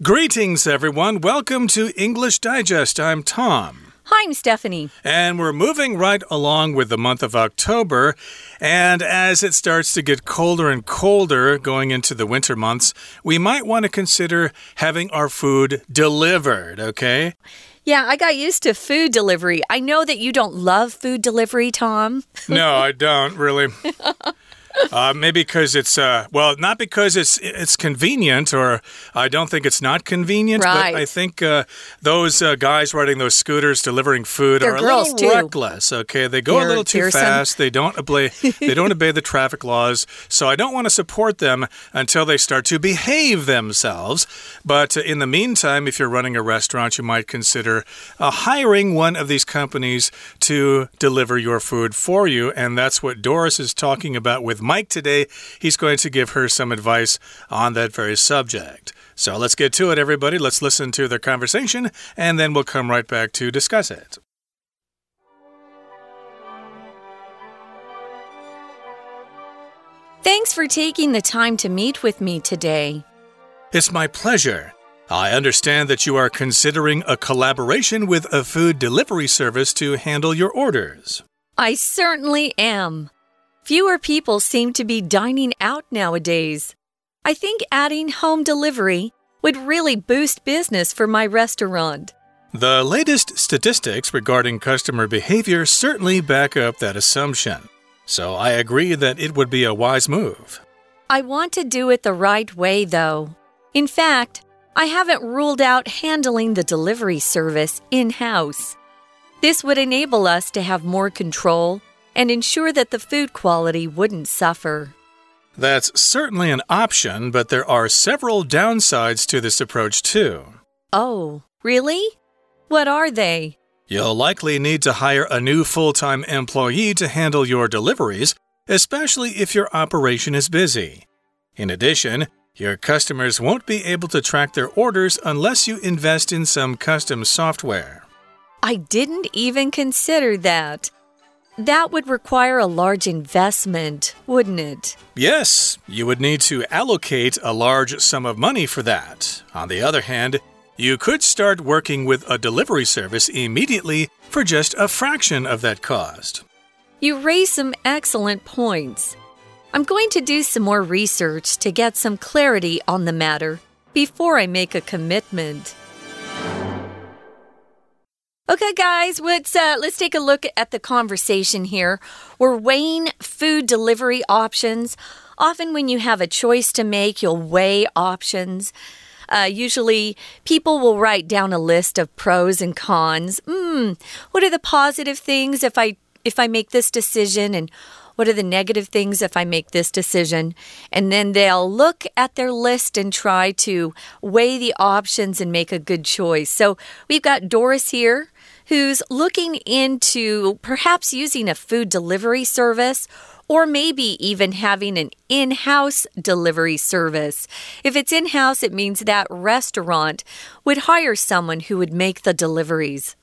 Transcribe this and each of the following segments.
Greetings, everyone. Welcome to English Digest. I'm Tom. Hi, I'm Stephanie. And we're moving right along with the month of October. And as it starts to get colder and colder going into the winter months, we might want to consider having our food delivered, okay? Yeah, I got used to food delivery. I know that you don't love food delivery, Tom. no, I don't really. Uh, maybe because it's uh, well, not because it's it's convenient, or I don't think it's not convenient. Right. But I think uh, those uh, guys riding those scooters delivering food They're are a little too. reckless. Okay, they go a They're little too fearsome. fast. They don't obey they don't obey the traffic laws. So I don't want to support them until they start to behave themselves. But uh, in the meantime, if you're running a restaurant, you might consider uh, hiring one of these companies to deliver your food for you, and that's what Doris is talking about with Mike today. He's going to give her some advice on that very subject. So let's get to it, everybody. Let's listen to their conversation, and then we'll come right back to discuss it. Thanks for taking the time to meet with me today. It's my pleasure. I understand that you are considering a collaboration with a food delivery service to handle your orders. I certainly am. Fewer people seem to be dining out nowadays. I think adding home delivery would really boost business for my restaurant. The latest statistics regarding customer behavior certainly back up that assumption. So I agree that it would be a wise move. I want to do it the right way, though. In fact, I haven't ruled out handling the delivery service in house. This would enable us to have more control and ensure that the food quality wouldn't suffer. That's certainly an option, but there are several downsides to this approach, too. Oh, really? What are they? You'll likely need to hire a new full time employee to handle your deliveries, especially if your operation is busy. In addition, your customers won't be able to track their orders unless you invest in some custom software. I didn't even consider that. That would require a large investment, wouldn't it? Yes, you would need to allocate a large sum of money for that. On the other hand, you could start working with a delivery service immediately for just a fraction of that cost. You raise some excellent points. I'm going to do some more research to get some clarity on the matter before I make a commitment. Okay, guys, let's uh, let's take a look at the conversation here. We're weighing food delivery options. Often, when you have a choice to make, you'll weigh options. Uh, usually, people will write down a list of pros and cons. Hmm, what are the positive things if I if I make this decision, and what are the negative things if I make this decision? And then they'll look at their list and try to weigh the options and make a good choice. So we've got Doris here who's looking into perhaps using a food delivery service or maybe even having an in house delivery service. If it's in house, it means that restaurant would hire someone who would make the deliveries.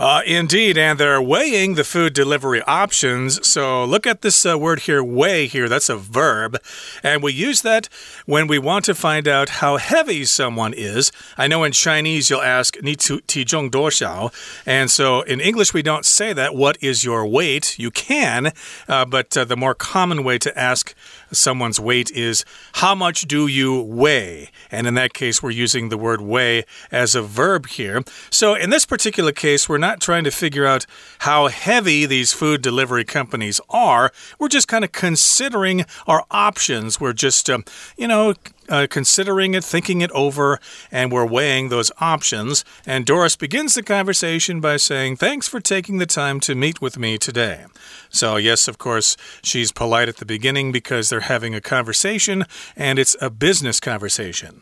Uh, indeed, and they're weighing the food delivery options. So look at this uh, word here, weigh here. That's a verb. And we use that when we want to find out how heavy someone is. I know in Chinese you'll ask, 你体体重多少? And so in English we don't say that. What is your weight? You can, uh, but uh, the more common way to ask someone's weight is, how much do you weigh? And in that case, we're using the word weigh as a verb here. So in this particular case, we're not trying to figure out how heavy these food delivery companies are. We're just kind of considering our options. We're just, um, you know, uh, considering it, thinking it over, and we're weighing those options. And Doris begins the conversation by saying, Thanks for taking the time to meet with me today. So, yes, of course, she's polite at the beginning because they're having a conversation and it's a business conversation.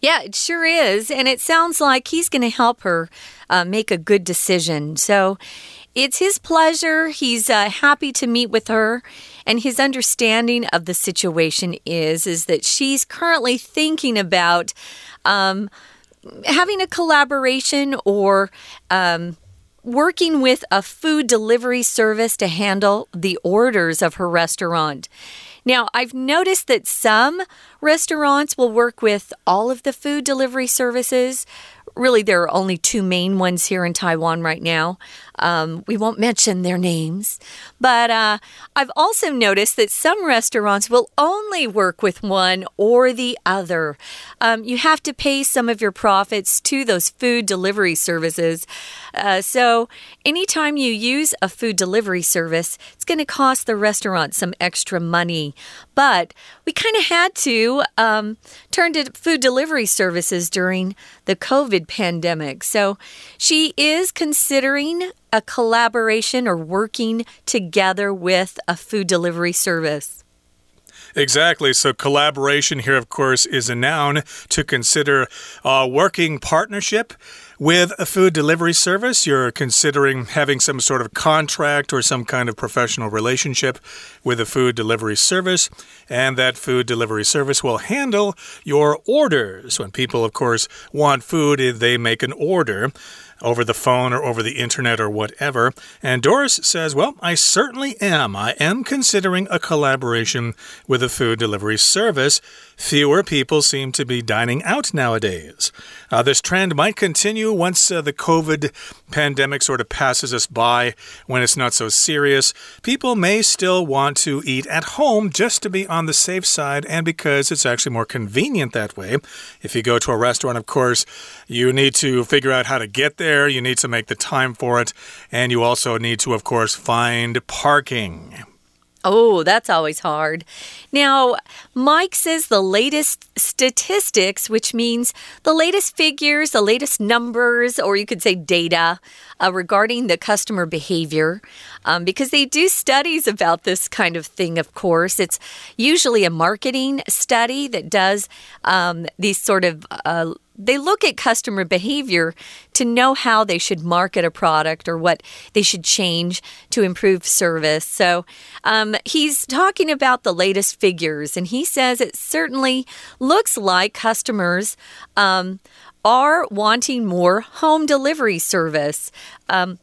Yeah, it sure is. And it sounds like he's going to help her uh, make a good decision. So it's his pleasure. He's uh, happy to meet with her. And his understanding of the situation is, is that she's currently thinking about um, having a collaboration or um, working with a food delivery service to handle the orders of her restaurant. Now, I've noticed that some restaurants will work with all of the food delivery services really, there are only two main ones here in Taiwan right now. Um, we won't mention their names. But uh, I've also noticed that some restaurants will only work with one or the other. Um, you have to pay some of your profits to those food delivery services. Uh, so, anytime you use a food delivery service, it's going to cost the restaurant some extra money. But we kind of had to um, turn to food delivery services during the COVID pandemic. So, she is considering a collaboration or working together with a food delivery service. Exactly. So, collaboration here, of course, is a noun to consider a working partnership. With a food delivery service, you're considering having some sort of contract or some kind of professional relationship with a food delivery service, and that food delivery service will handle your orders. When people, of course, want food, they make an order over the phone or over the internet or whatever. And Doris says, Well, I certainly am. I am considering a collaboration with a food delivery service. Fewer people seem to be dining out nowadays. Uh, this trend might continue once uh, the COVID pandemic sort of passes us by when it's not so serious. People may still want to eat at home just to be on the safe side and because it's actually more convenient that way. If you go to a restaurant, of course, you need to figure out how to get there, you need to make the time for it, and you also need to, of course, find parking. Oh, that's always hard. Now, Mike says the latest statistics, which means the latest figures, the latest numbers, or you could say data uh, regarding the customer behavior, um, because they do studies about this kind of thing, of course. It's usually a marketing study that does um, these sort of uh, they look at customer behavior to know how they should market a product or what they should change to improve service. So um, he's talking about the latest figures, and he says it certainly looks like customers. Um, are wanting more home delivery service. Um,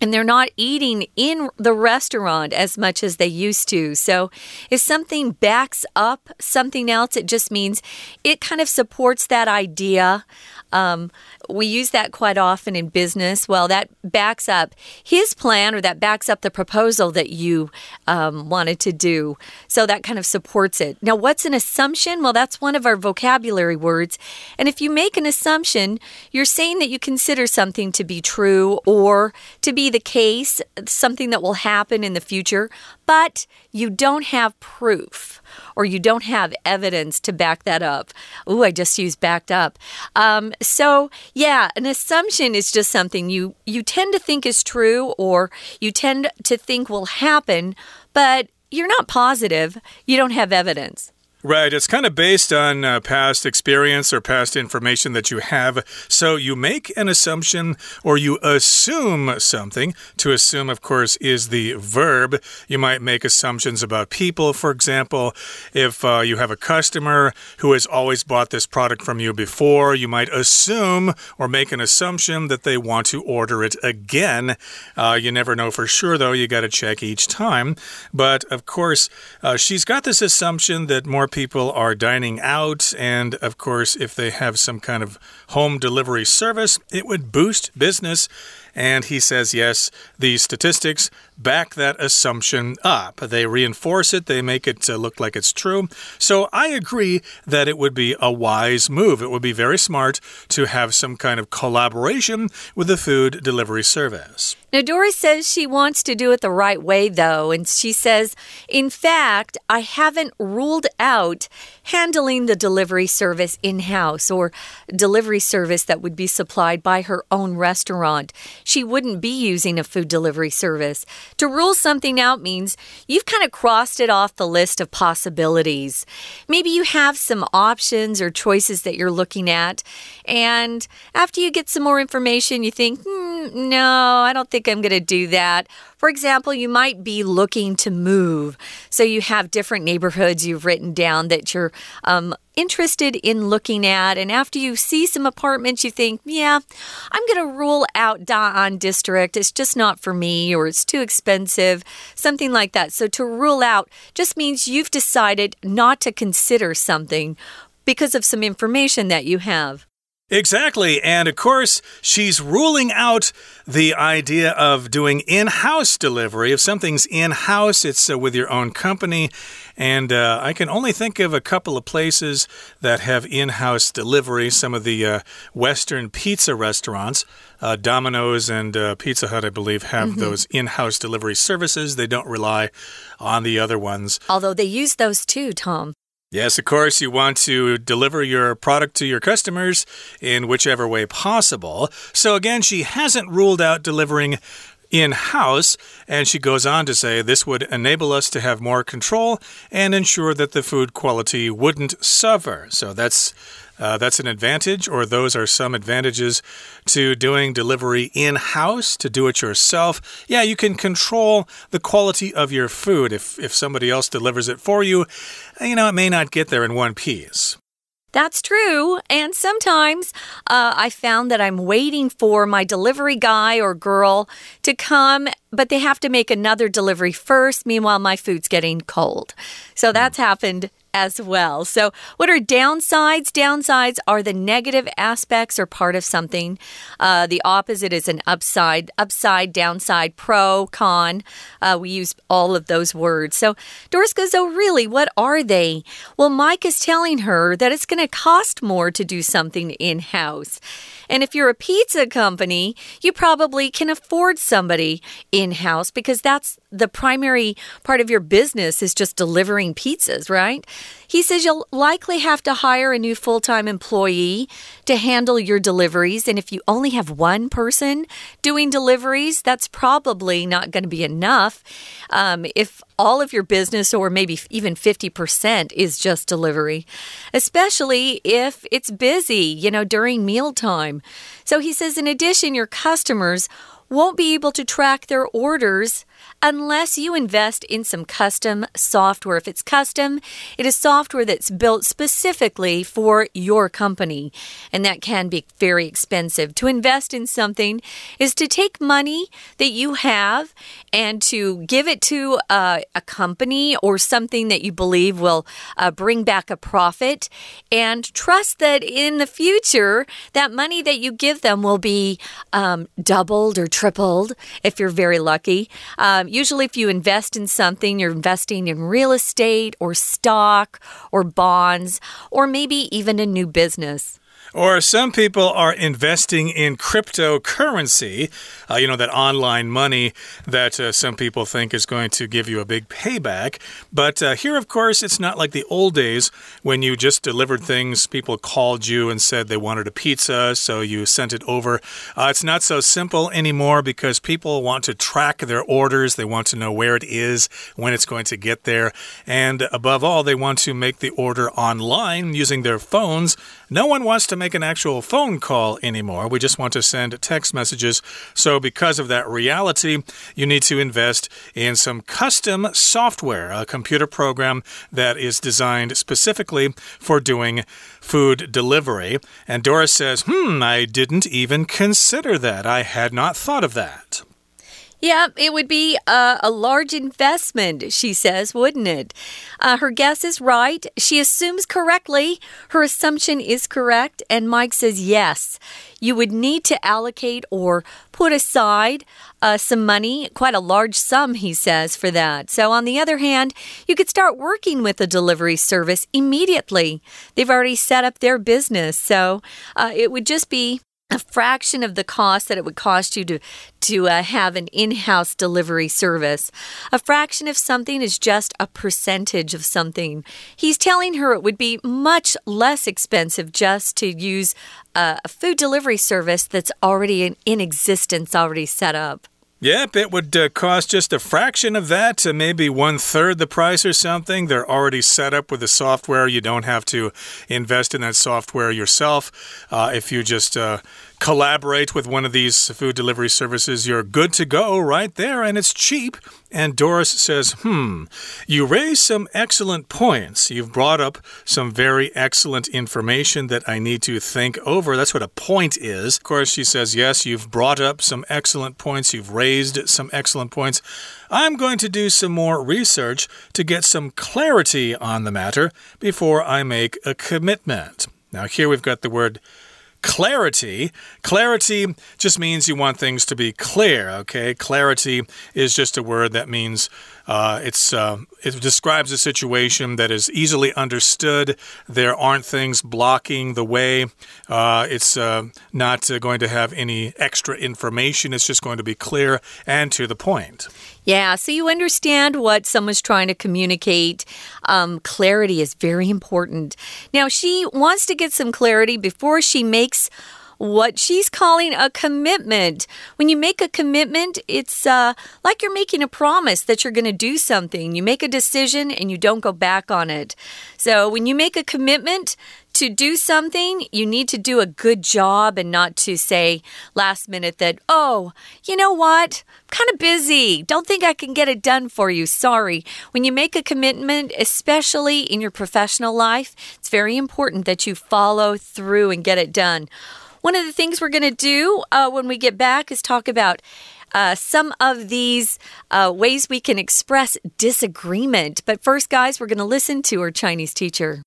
and they're not eating in the restaurant as much as they used to. So, if something backs up something else, it just means it kind of supports that idea um, we use that quite often in business. Well, that backs up his plan or that backs up the proposal that you um, wanted to do. So that kind of supports it. Now, what's an assumption? Well, that's one of our vocabulary words. And if you make an assumption, you're saying that you consider something to be true or to be the case, something that will happen in the future, but you don't have proof or you don't have evidence to back that up. Ooh, I just used backed up. Um, so yeah, an assumption is just something you you tend to think is true or you tend to think will happen, but you're not positive. You don't have evidence. Right. It's kind of based on uh, past experience or past information that you have. So you make an assumption or you assume something. To assume, of course, is the verb. You might make assumptions about people. For example, if uh, you have a customer who has always bought this product from you before, you might assume or make an assumption that they want to order it again. Uh, you never know for sure, though. You got to check each time. But of course, uh, she's got this assumption that more people are dining out, and of course, if they have some kind of home delivery service, it would boost business. And he says, yes, the statistics back that assumption up. They reinforce it, they make it uh, look like it's true. So I agree that it would be a wise move. It would be very smart to have some kind of collaboration with the food delivery service. Now, Doris says she wants to do it the right way, though. And she says, in fact, I haven't ruled out handling the delivery service in house or delivery service that would be supplied by her own restaurant. She wouldn't be using a food delivery service. To rule something out means you've kind of crossed it off the list of possibilities. Maybe you have some options or choices that you're looking at, and after you get some more information, you think, mm, no, I don't think I'm going to do that. For example, you might be looking to move. So you have different neighborhoods you've written down that you're um, interested in looking at. And after you see some apartments, you think, yeah, I'm going to rule out Da'an District. It's just not for me or it's too expensive, something like that. So to rule out just means you've decided not to consider something because of some information that you have. Exactly. And of course, she's ruling out the idea of doing in house delivery. If something's in house, it's uh, with your own company. And uh, I can only think of a couple of places that have in house delivery. Some of the uh, Western pizza restaurants, uh, Domino's and uh, Pizza Hut, I believe, have mm -hmm. those in house delivery services. They don't rely on the other ones. Although they use those too, Tom. Yes, of course, you want to deliver your product to your customers in whichever way possible. So, again, she hasn't ruled out delivering in house. And she goes on to say this would enable us to have more control and ensure that the food quality wouldn't suffer. So that's. Uh, that's an advantage, or those are some advantages to doing delivery in house, to do it yourself. Yeah, you can control the quality of your food. If, if somebody else delivers it for you, you know, it may not get there in one piece. That's true. And sometimes uh, I found that I'm waiting for my delivery guy or girl to come, but they have to make another delivery first. Meanwhile, my food's getting cold. So that's happened as well. So, what are downsides? Downsides are the negative aspects or part of something. Uh, the opposite is an upside, upside, downside, pro, con. Uh, we use all of those words. So, Doris goes, Oh, really? What are they? Well, Mike is telling her that it's going to cost more to do something in house. And if you're a pizza company, you probably can afford somebody in house because that's the primary part of your business is just delivering pizzas, right? He says you'll likely have to hire a new full time employee to handle your deliveries. And if you only have one person doing deliveries, that's probably not going to be enough. Um, if all of your business, or maybe even 50%, is just delivery, especially if it's busy, you know, during mealtime. So he says, in addition, your customers won't be able to track their orders unless you invest in some custom software. If it's custom, it is software that's built specifically for your company, and that can be very expensive. To invest in something is to take money that you have and to give it to uh, a company or something that you believe will uh, bring back a profit and trust that in the future, that money that you give them will be um, doubled or tripled if you're very lucky. Um, usually, if you invest in something, you're investing in real estate or stock or bonds or maybe even a new business. Or some people are investing in cryptocurrency, uh, you know, that online money that uh, some people think is going to give you a big payback. But uh, here, of course, it's not like the old days when you just delivered things. People called you and said they wanted a pizza, so you sent it over. Uh, it's not so simple anymore because people want to track their orders. They want to know where it is, when it's going to get there. And above all, they want to make the order online using their phones. No one wants to make an actual phone call anymore. We just want to send text messages. So, because of that reality, you need to invest in some custom software, a computer program that is designed specifically for doing food delivery. And Doris says, Hmm, I didn't even consider that. I had not thought of that. Yeah, it would be a, a, large investment, she says, wouldn't it? Uh, her guess is right. She assumes correctly. Her assumption is correct. And Mike says, yes, you would need to allocate or put aside uh, some money, quite a large sum, he says, for that. So, on the other hand, you could start working with the delivery service immediately. They've already set up their business. So, uh, it would just be a fraction of the cost that it would cost you to to uh, have an in-house delivery service. A fraction of something is just a percentage of something. He's telling her it would be much less expensive just to use a food delivery service that's already in, in existence, already set up. Yep, it would uh, cost just a fraction of that, to maybe one third the price or something. They're already set up with the software. You don't have to invest in that software yourself. Uh, if you just uh, collaborate with one of these food delivery services, you're good to go right there, and it's cheap. And Doris says, Hmm, you raise some excellent points. You've brought up some very excellent information that I need to think over. That's what a point is. Of course, she says, Yes, you've brought up some excellent points. You've raised some excellent points. I'm going to do some more research to get some clarity on the matter before I make a commitment. Now, here we've got the word clarity. Clarity just means you want things to be clear, okay? Clarity is just a word that means uh, it's uh, it describes a situation that is easily understood. There aren't things blocking the way. Uh, it's uh, not uh, going to have any extra information. It's just going to be clear and to the point. Yeah, so you understand what someone's trying to communicate. Um, clarity is very important. Now, she wants to get some clarity before she makes what she's calling a commitment. When you make a commitment, it's uh, like you're making a promise that you're going to do something. You make a decision and you don't go back on it. So when you make a commitment, to do something, you need to do a good job and not to say last minute that, oh, you know what? I'm kind of busy. Don't think I can get it done for you. Sorry. When you make a commitment, especially in your professional life, it's very important that you follow through and get it done. One of the things we're going to do uh, when we get back is talk about uh, some of these uh, ways we can express disagreement. But first, guys, we're going to listen to our Chinese teacher.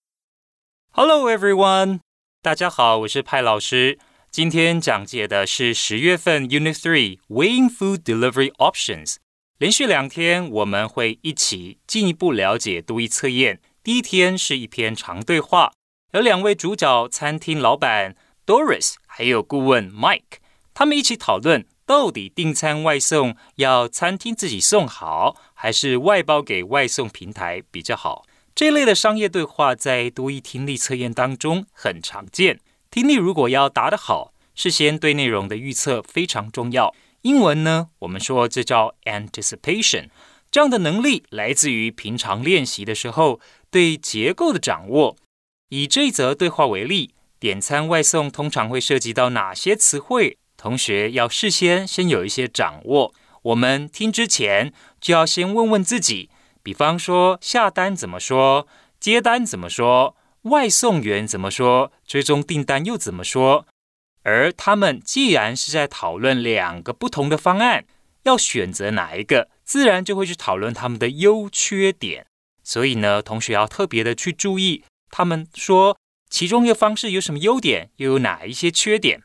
Hello, everyone. 大家好，我是派老师。今天讲解的是十月份 Unit Three Weighing Food Delivery Options。连续两天，我们会一起进一步了解读译测验。第一天是一篇长对话，有两位主角餐厅老板 Doris 还有顾问 Mike，他们一起讨论到底订餐外送要餐厅自己送好，还是外包给外送平台比较好。这类的商业对话在多义听力测验当中很常见。听力如果要答得好，事先对内容的预测非常重要。英文呢，我们说这叫 anticipation。这样的能力来自于平常练习的时候对结构的掌握。以这一则对话为例。点餐外送通常会涉及到哪些词汇？同学要事先先有一些掌握。我们听之前就要先问问自己，比方说下单怎么说，接单怎么说，外送员怎么说，追踪订单又怎么说？而他们既然是在讨论两个不同的方案，要选择哪一个，自然就会去讨论他们的优缺点。所以呢，同学要特别的去注意，他们说。其中一个方式有什么优点，又有哪一些缺点？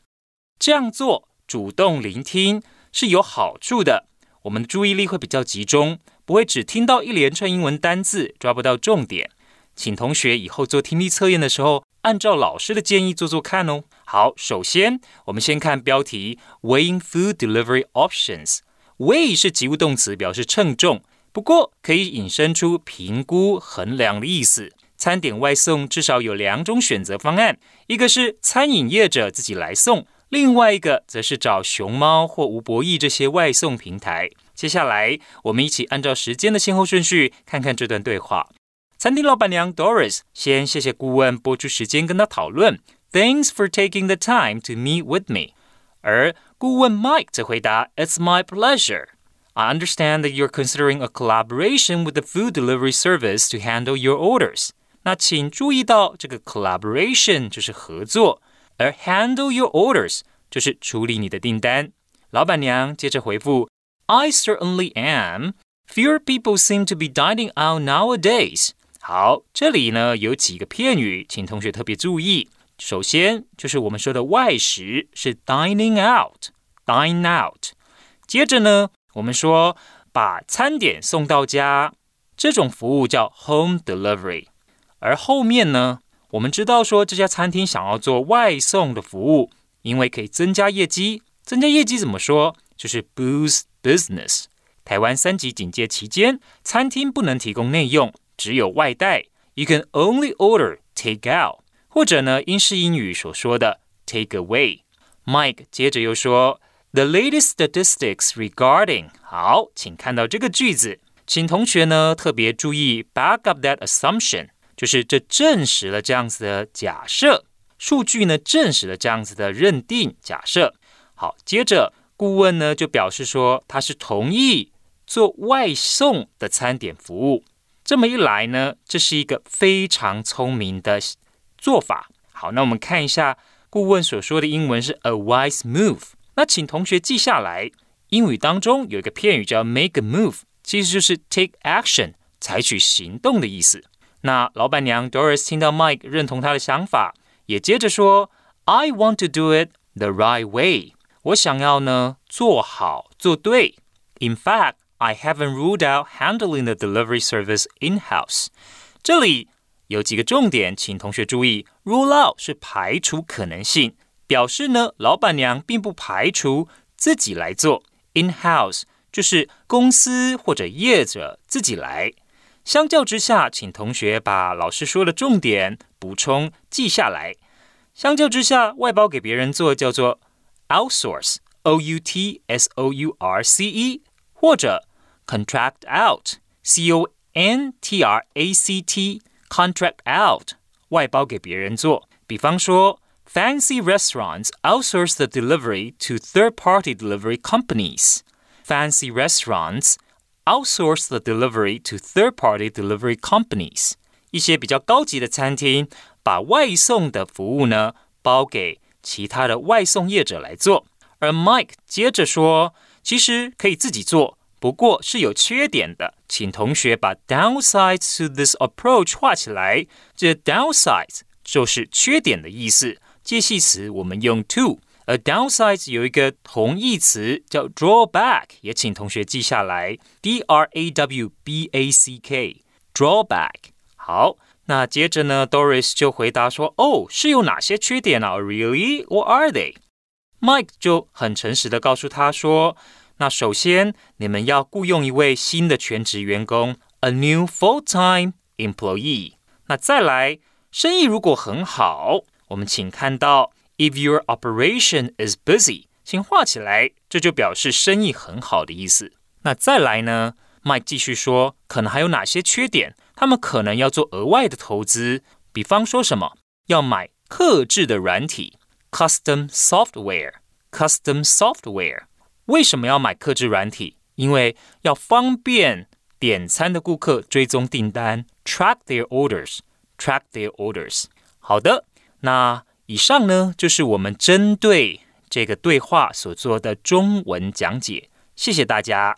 这样做，主动聆听是有好处的。我们的注意力会比较集中，不会只听到一连串英文单字，抓不到重点。请同学以后做听力测验的时候，按照老师的建议做做看哦。好，首先我们先看标题：Weighing food delivery options。Weigh 是及物动词，表示称重，不过可以引申出评估、衡量的意思。餐点外送至少有两种选择方案，一个是餐饮业者自己来送，另外一个则是找熊猫或吴博弈这些外送平台。接下来，我们一起按照时间的先后顺序看看这段对话。餐厅老板娘 Doris 先谢谢顾问播出时间跟他讨论，Thanks for taking the time to meet with me。而顾问 Mike 则回答，It's my pleasure。I understand that you're considering a collaboration with the food delivery service to handle your orders. 那请注意到，这个 collaboration 就是合作，而 handle your orders 就是处理你的订单。老板娘接着回复 ：“I certainly am. Fewer people seem to be dining out nowadays.” 好，这里呢有几个片语，请同学特别注意。首先就是我们说的外食是 dining out，dine out。接着呢，我们说把餐点送到家，这种服务叫 home delivery。而后面呢，我们知道说这家餐厅想要做外送的服务，因为可以增加业绩。增加业绩怎么说？ 就是 boost business。台湾三级警戒期间，餐厅不能提供内用，只有外带。You can only order take out，或者呢英式英语所说的 take away。Mike 接着又说 The latest statistics regarding 好，请看到这个句子，请同学呢特别注意 back up that assumption，就是这证实了这样子的假设，数据呢证实了这样子的认定假设。好，接着 顾问呢就表示说他是同意做外送的餐点服务。这么一来呢，这是一个非常聪明的做法。好，那我们看一下顾问所说的英文是 a wise move。那请同学记下来，英语当中有一个片语叫 make a move，其实就是 take action，采取行动的意思。那老板娘 Doris 听到 Mike 认同他的想法，也接着说，I want to do it the right way。我想要呢做好做对。In fact。I haven't ruled out handling the delivery service in house。这里有几个重点，请同学注意。Rule out 是排除可能性，表示呢，老板娘并不排除自己来做。In house 就是公司或者业者自己来。相较之下，请同学把老师说的重点补充记下来。相较之下，外包给别人做叫做 outsource，o u t s o u r c e，或者 contract out, c o n t r a c t, contract out，外包给别人做。比方说，fancy restaurants outsource the delivery to third-party delivery companies. Fancy restaurants outsource the delivery to third-party delivery companies. 一些比较高级的餐厅把外送的服务呢包给 其他的外送业者来做。而 Mike 接着说，其实可以自己做。不过是有缺点的，请同学把 downsides to this approach 画起来。这 downsides 就是缺点的意思，介系词我们用 to。而 downsides 有一个同义词叫 drawback，也请同学记下来，d r a w b a c k，drawback。好，那接着呢，Doris 就回答说：“哦，是有哪些缺点啊？Really? What are they？”Mike 就很诚实的告诉他说。那首先，你们要雇佣一位新的全职员工，a new full-time employee。那再来，生意如果很好，我们请看到，if your operation is busy，请画起来，这就表示生意很好的意思。那再来呢，Mike 继续说，可能还有哪些缺点？他们可能要做额外的投资，比方说什么，要买克制的软体，custom software，custom software。为什么要买客制软体？因为要方便点餐的顾客追踪订单，track their orders，track their orders。好的，那以上呢就是我们针对这个对话所做的中文讲解。谢谢大家。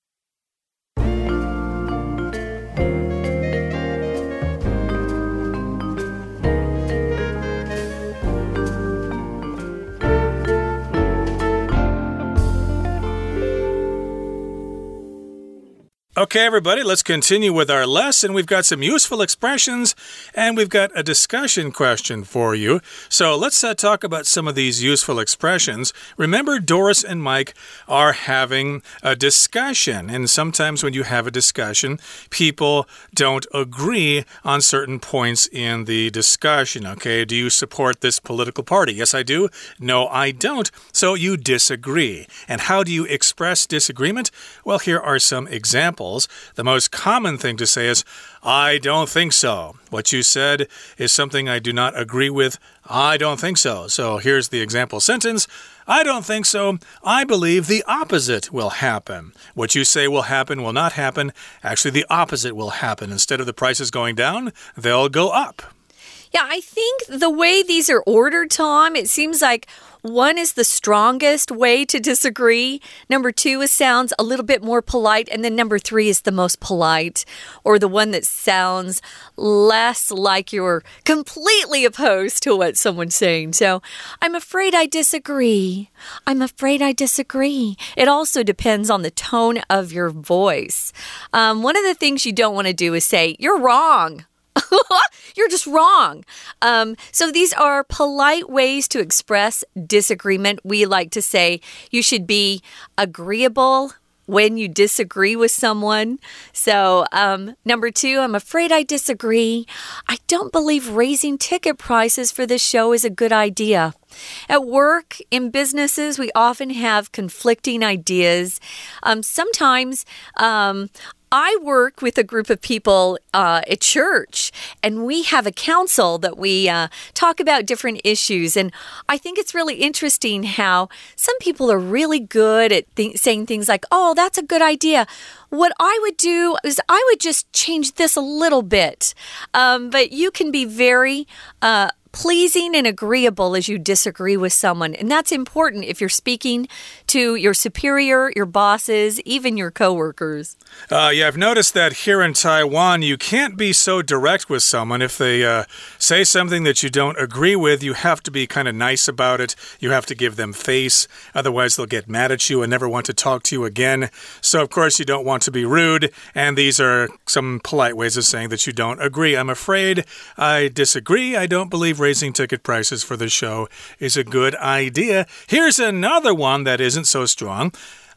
Okay, everybody, let's continue with our lesson. We've got some useful expressions and we've got a discussion question for you. So let's uh, talk about some of these useful expressions. Remember, Doris and Mike are having a discussion, and sometimes when you have a discussion, people don't agree on certain points in the discussion. Okay, do you support this political party? Yes, I do. No, I don't. So you disagree. And how do you express disagreement? Well, here are some examples the most common thing to say is, I don't think so. What you said is something I do not agree with. I don't think so. So here's the example sentence I don't think so. I believe the opposite will happen. What you say will happen will not happen. Actually, the opposite will happen. Instead of the prices going down, they'll go up. Yeah, I think the way these are ordered, Tom, it seems like one is the strongest way to disagree. Number two is sounds a little bit more polite. And then number three is the most polite or the one that sounds less like you're completely opposed to what someone's saying. So I'm afraid I disagree. I'm afraid I disagree. It also depends on the tone of your voice. Um, one of the things you don't want to do is say, You're wrong. You're just wrong. Um, so these are polite ways to express disagreement. We like to say you should be agreeable when you disagree with someone. So, um, number two, I'm afraid I disagree. I don't believe raising ticket prices for this show is a good idea. At work, in businesses, we often have conflicting ideas. Um, sometimes um, I work with a group of people uh, at church, and we have a council that we uh, talk about different issues. And I think it's really interesting how some people are really good at th saying things like, oh, that's a good idea. What I would do is I would just change this a little bit. Um, but you can be very uh, pleasing and agreeable as you disagree with someone. And that's important if you're speaking to your superior, your bosses, even your coworkers. Uh, yeah, I've noticed that here in Taiwan, you can't be so direct with someone. If they uh, say something that you don't agree with, you have to be kind of nice about it. You have to give them face. Otherwise, they'll get mad at you and never want to talk to you again. So, of course, you don't want to be rude. And these are some polite ways of saying that you don't agree. I'm afraid I disagree. I don't believe raising ticket prices for the show is a good idea. Here's another one that isn't so strong.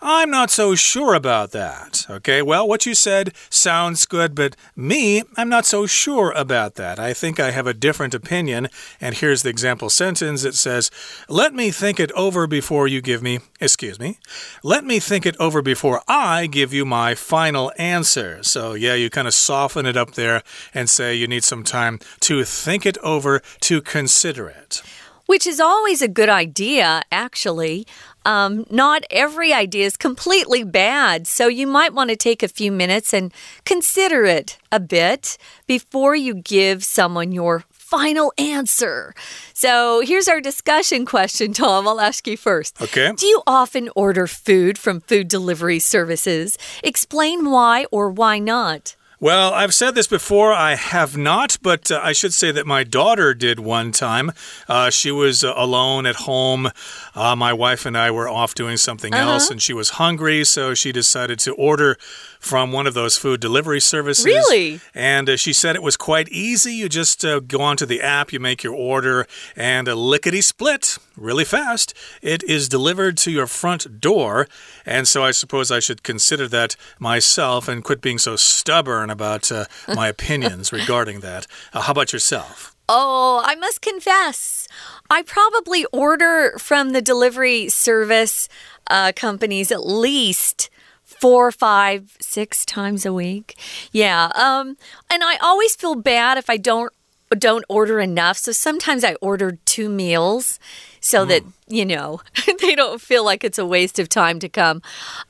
I'm not so sure about that. Okay, well, what you said sounds good, but me, I'm not so sure about that. I think I have a different opinion. And here's the example sentence it says, Let me think it over before you give me, excuse me, let me think it over before I give you my final answer. So, yeah, you kind of soften it up there and say you need some time to think it over, to consider it. Which is always a good idea, actually. Um, not every idea is completely bad, so you might want to take a few minutes and consider it a bit before you give someone your final answer. So here's our discussion question, Tom. I'll ask you first. Okay. Do you often order food from food delivery services? Explain why or why not. Well, I've said this before. I have not, but uh, I should say that my daughter did one time. Uh, she was uh, alone at home. Uh, my wife and I were off doing something Uh-huh. else, and she was hungry, so she decided to order from one of those food delivery services. Really? And uh, she said it was quite easy. You just uh, go onto the app, you make your order, and a lickety split, really fast, it is delivered to your front door. And so I suppose I should consider that myself and quit being so stubborn about uh, my opinions regarding that. Uh, how about yourself? Oh, I must confess, I probably order from the delivery service uh, companies at least four, five, six times a week. Yeah. Um, and I always feel bad if I don't don't order enough. So sometimes I order two meals so that, you know, they don't feel like it's a waste of time to come.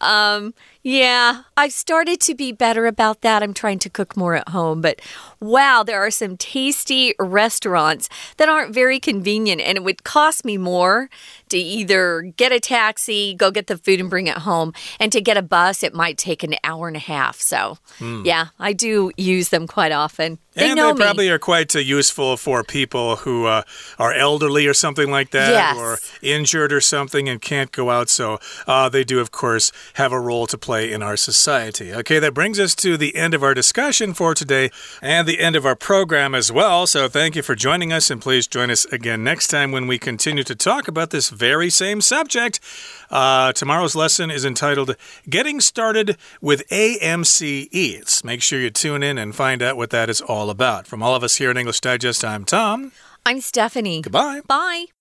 Um, yeah, I've started to be better about that. I'm trying to cook more at home, but wow, there are some tasty restaurants that aren't very convenient, and it would cost me more to either get a taxi, go get the food, and bring it home, and to get a bus, it might take an hour and a half. So, yeah, I do use them quite often. They and know they me. probably are quite uh, useful for people who uh, are elderly or something like that, Yes. or injured or something and can't go out. So uh, they do, of course, have a role to play in our society. Okay, that brings us to the end of our discussion for today and the end of our program as well. So thank you for joining us, and please join us again next time when we continue to talk about this very same subject. Uh, tomorrow's lesson is entitled Getting Started with AMC Eats. Make sure you tune in and find out what that is all about. From all of us here at English Digest, I'm Tom. I'm Stephanie. Goodbye. Bye.